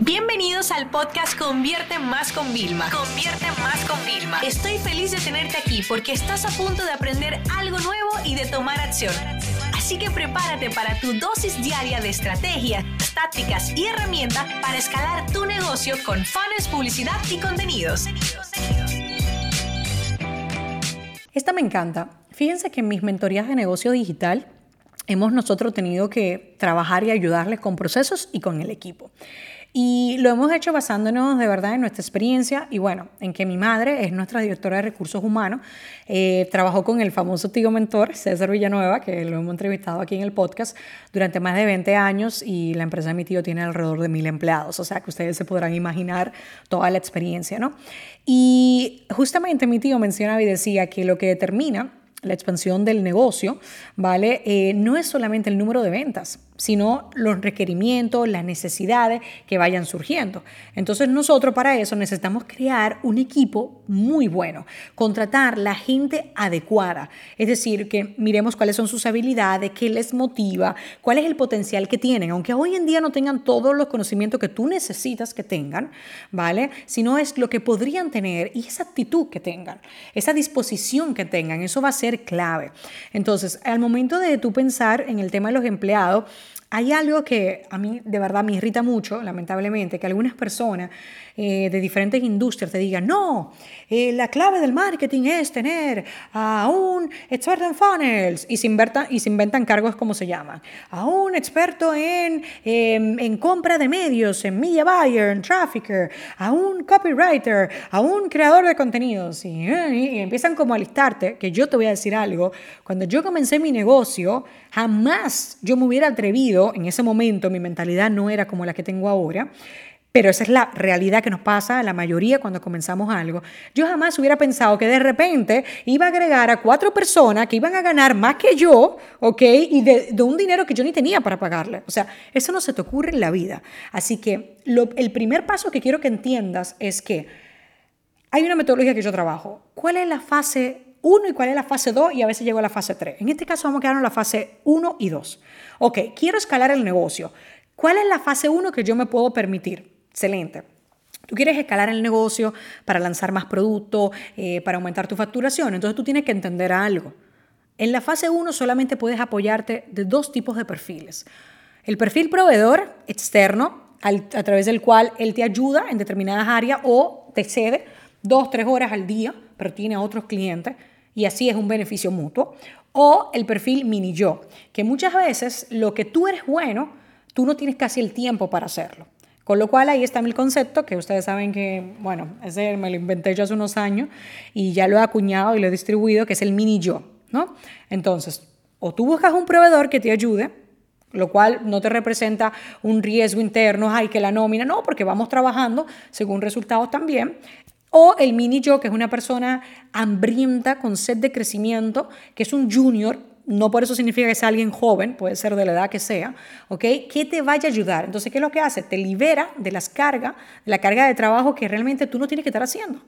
Bienvenidos al podcast Convierte Más con Vilma. Convierte Más con Vilma. Estoy feliz de tenerte aquí porque estás a punto de aprender algo nuevo y de tomar acción. Así que prepárate para tu dosis diaria de estrategias, tácticas y herramientas para escalar tu negocio con fans, publicidad y contenidos. Esta me encanta. Fíjense que en mis mentorías de negocio digital hemos nosotros tenido que trabajar y ayudarles con procesos y con el equipo. Y lo hemos hecho basándonos de verdad en nuestra experiencia y bueno, en que mi madre es nuestra directora de recursos humanos, eh, trabajó con el famoso tío mentor César Villanueva, que lo hemos entrevistado aquí en el podcast, durante más de 20 años y la empresa de mi tío tiene alrededor de mil empleados, o sea que ustedes se podrán imaginar toda la experiencia, ¿no? Y justamente mi tío mencionaba y decía que lo que determina la expansión del negocio, ¿vale? Eh, no es solamente el número de ventas, sino los requerimientos, las necesidades que vayan surgiendo. Entonces nosotros para eso necesitamos crear un equipo muy bueno, contratar la gente adecuada, es decir, que miremos cuáles son sus habilidades, qué les motiva, cuál es el potencial que tienen, aunque hoy en día no tengan todos los conocimientos que tú necesitas que tengan, ¿vale? Sino es lo que podrían tener y esa actitud que tengan, esa disposición que tengan, eso va a ser clave. Entonces, al momento de tú pensar en el tema de los empleados, hay algo que a mí de verdad me irrita mucho, lamentablemente, que algunas personas eh, de diferentes industrias te digan, no, eh, la clave del marketing es tener a un experto en funnels y se, inventan, y se inventan cargos como se llaman, a un experto en, em, en compra de medios, en media buyer, en trafficker, a un copywriter, a un creador de contenidos y, y empiezan como a listarte, que yo te voy a decir algo, cuando yo comencé mi negocio, jamás yo me hubiera atrevido en ese momento mi mentalidad no era como la que tengo ahora, pero esa es la realidad que nos pasa a la mayoría cuando comenzamos algo. Yo jamás hubiera pensado que de repente iba a agregar a cuatro personas que iban a ganar más que yo, ¿ok? Y de, un dinero que yo ni tenía para pagarle. O sea, eso no se te ocurre en la vida. Así que el primer paso que quiero que entiendas es que hay una metodología que yo trabajo. ¿Cuál es la fase 1 y cuál es la fase 2 y a veces llego a la fase 3. En este caso vamos a quedarnos en la fase 1 y 2. Ok, quiero escalar el negocio. ¿Cuál es la fase 1 que yo me puedo permitir? Excelente. Tú quieres escalar el negocio para lanzar más productos, eh, para aumentar tu facturación. Entonces tú tienes que entender algo. En la fase 1 solamente puedes apoyarte de dos tipos de perfiles. El perfil proveedor externo, a través del cual él te ayuda en determinadas áreas o te cede dos, tres horas al día, pero tiene otros clientes y así es un beneficio mutuo. O el perfil mini yo, que muchas veces lo que tú eres bueno, tú no tienes casi el tiempo para hacerlo. Con lo cual ahí está mi concepto, que ustedes saben que, bueno, ese me lo inventé yo hace unos años y ya lo he acuñado y lo he distribuido, que es el mini yo, ¿no? Entonces, o tú buscas un proveedor que te ayude, lo cual no te representa un riesgo interno, ay, que la nómina, no, porque vamos trabajando según resultados también. O el mini yo, que es una persona hambrienta, con sed de crecimiento, que es un junior, no por eso significa que sea alguien joven, puede ser de la edad que sea, ¿ok? Que te vaya a ayudar. Entonces, ¿qué es lo que hace? Te libera de las cargas, de la carga de trabajo que realmente tú no tienes que estar haciendo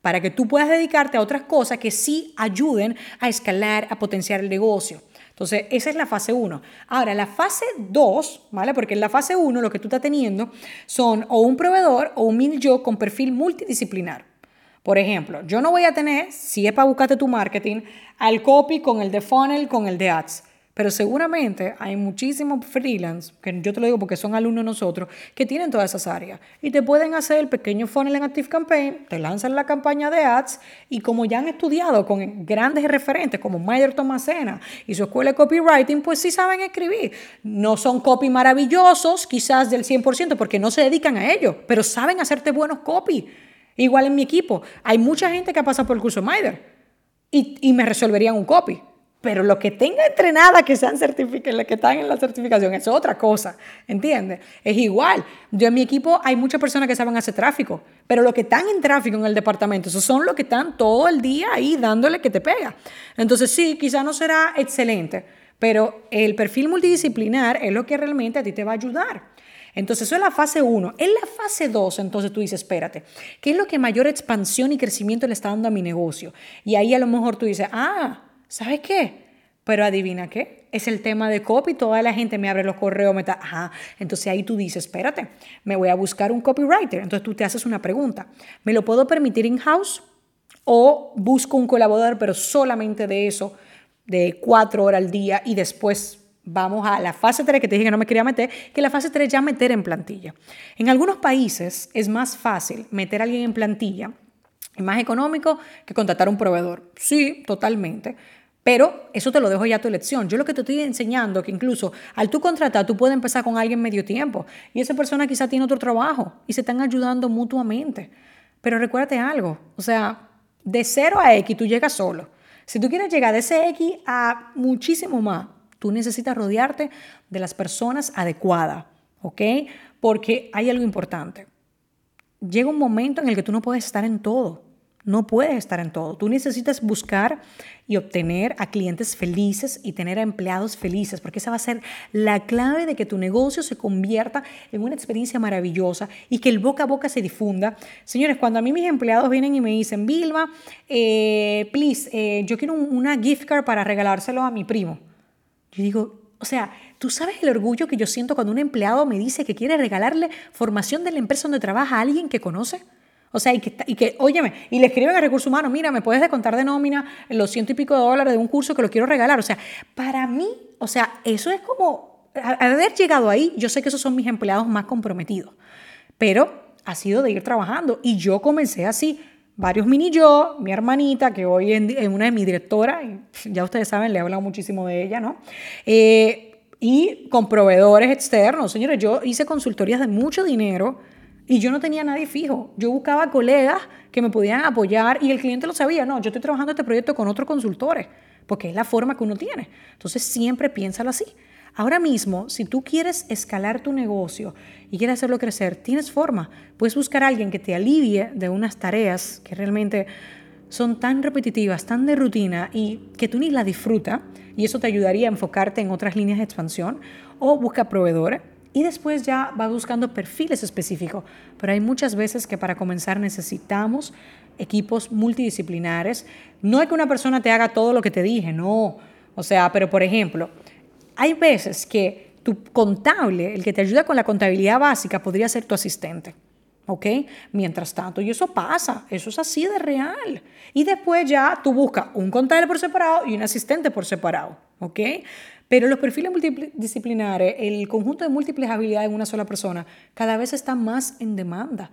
para que tú puedas dedicarte a otras cosas que sí ayuden a escalar, a potenciar el negocio. Entonces, esa es la fase 1. Ahora, la fase 2, ¿vale? Porque en la fase 1 lo que tú estás teniendo son o un proveedor o un mini yo con perfil multidisciplinar. Por ejemplo, yo no voy a tener, si es para buscarte tu marketing, al copy con el de funnel, con el de ads. Pero seguramente hay muchísimos freelance, que yo te lo digo porque son alumnos nosotros, que tienen todas esas áreas. Y te pueden hacer el pequeño funnel en Active Campaign, te lanzan la campaña de ads y como ya han estudiado con grandes referentes como Mayer Tomasena y su escuela de copywriting, pues sí saben escribir. No son copy maravillosos, quizás del 100%, porque no se dedican a ello, pero saben hacerte buenos copy. Igual en mi equipo, hay mucha gente que ha pasado por el curso Maider y, y me resolverían un copy pero lo que tenga entrenada que sean certificados, que están en la certificación, es otra cosa, ¿entiendes? Es igual. Yo en mi equipo hay muchas personas que saben hacer tráfico, pero los que están en tráfico en el departamento, esos son los que están todo el día ahí dándole que te pega. Entonces sí, quizá no será excelente, pero el perfil multidisciplinar es lo que realmente a ti te va a ayudar. Entonces, eso es la fase 1. En la fase 2, entonces tú dices, espérate, ¿qué es lo que mayor expansión y crecimiento le está dando a mi negocio? Y ahí a lo mejor tú dices, ah, ¿sabes qué? Pero adivina qué. es el tema de copy, toda la gente me abre los correos, me está, ajá, entonces ahí tú dices, espérate, me voy a buscar un copywriter, entonces tú te haces una pregunta, ¿me lo puedo permitir in-house o busco un colaborador, pero solamente de eso, de cuatro horas al día y después vamos a la fase 3 que te dije que no me quería meter, que la fase 3 ya meter en plantilla. En algunos países es más fácil meter a alguien en plantilla, es más económico que contratar un proveedor. Sí, totalmente. Pero eso te lo dejo ya a tu elección. Yo lo que te estoy enseñando que incluso al tú contratar, tú puedes empezar con alguien medio tiempo y esa persona quizá tiene otro trabajo y se están ayudando mutuamente. Pero recuérdate algo, o sea, de 0 a X tú llegas solo. Si tú quieres llegar de ese X a muchísimo más, tú necesitas rodearte de las personas adecuadas, ¿ok? Porque hay algo importante. Llega un momento en el que tú no puedes estar en todo. No puedes estar en todo. Tú necesitas buscar y obtener a clientes felices y tener a empleados felices, porque esa va a ser la clave de que tu negocio se convierta en una experiencia maravillosa y que el boca a boca se difunda. Señores, cuando a mí mis empleados vienen y me dicen, Vilma, eh, please, eh, yo quiero una gift card para regalárselo a mi primo. Yo digo, o sea, ¿tú sabes el orgullo que yo siento cuando un empleado me dice que quiere regalarle formación de la empresa donde trabaja a alguien que conoce? O sea, y que, y que, óyeme, y le escriben a recursos humanos, mira, me puedes descontar de nómina los ciento y pico de dólares de un curso que lo quiero regalar. O sea, para mí, o sea, eso es como, haber llegado ahí, yo sé que esos son mis empleados más comprometidos, pero ha sido de ir trabajando. Y yo comencé así, varios mini yo, mi hermanita, que hoy es una de mis directoras, ya ustedes saben, le he hablado muchísimo de ella, ¿no? Eh, y con proveedores externos. Señores, yo hice consultorías de mucho dinero y yo no tenía nadie fijo. Yo buscaba colegas que me podían apoyar y el cliente lo sabía. No, yo estoy trabajando este proyecto con otros consultores, porque es la forma que uno tiene. Entonces siempre piénsalo así. Ahora mismo, si tú quieres escalar tu negocio y quieres hacerlo crecer, tienes forma. Puedes buscar a alguien que te alivie de unas tareas que realmente son tan repetitivas, tan de rutina y que tú ni la disfrutas y eso te ayudaría a enfocarte en otras líneas de expansión o busca proveedores y después ya va buscando perfiles específicos. Pero hay muchas veces que para comenzar necesitamos equipos multidisciplinares. No es que una persona te haga todo lo que te dije, no. O sea, pero por ejemplo, hay veces que tu contable, el que te ayuda con la contabilidad básica, podría ser tu asistente. ¿ok? Mientras tanto, y eso pasa, eso es así de real. Y después ya tú buscas un contable por separado y un asistente por separado, ¿ok? Pero los perfiles multidisciplinares, el conjunto de múltiples habilidades en una sola persona, cada vez está más en demanda.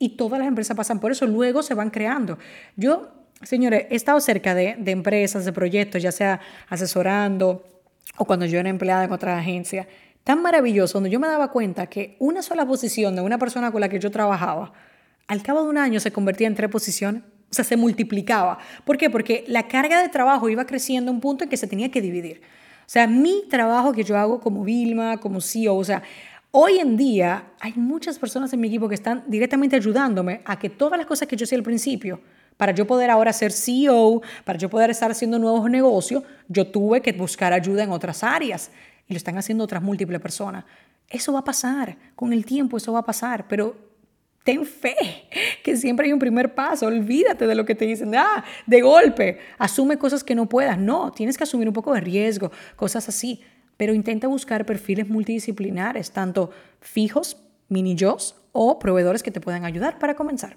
Y todas las empresas pasan por eso, luego se van creando. Yo, señores, he estado cerca de, empresas, de proyectos, ya sea asesorando o cuando yo era empleada en otra agencia, tan maravilloso, donde yo me daba cuenta que una sola posición de una persona con la que yo trabajaba, al cabo de un año se convertía en tres posiciones. O sea, se multiplicaba. ¿Por qué? Porque la carga de trabajo iba creciendo a un punto en que se tenía que dividir. O sea, mi trabajo que yo hago como Vilma, como CEO, o sea, hoy en día hay muchas personas en mi equipo que están directamente ayudándome a que todas las cosas que yo hacía al principio, para yo poder ahora ser CEO, para yo poder estar haciendo nuevos negocios, yo tuve que buscar ayuda en otras áreas. Y lo están haciendo otras múltiples personas. Eso va a pasar, con el tiempo eso va a pasar, pero ten fe, que siempre hay un primer paso, olvídate de lo que te dicen, ah, de golpe, asume cosas que no puedas, no, tienes que asumir un poco de riesgo, cosas así, pero intenta buscar perfiles multidisciplinares, tanto fijos, mini jobs o proveedores que te puedan ayudar para comenzar.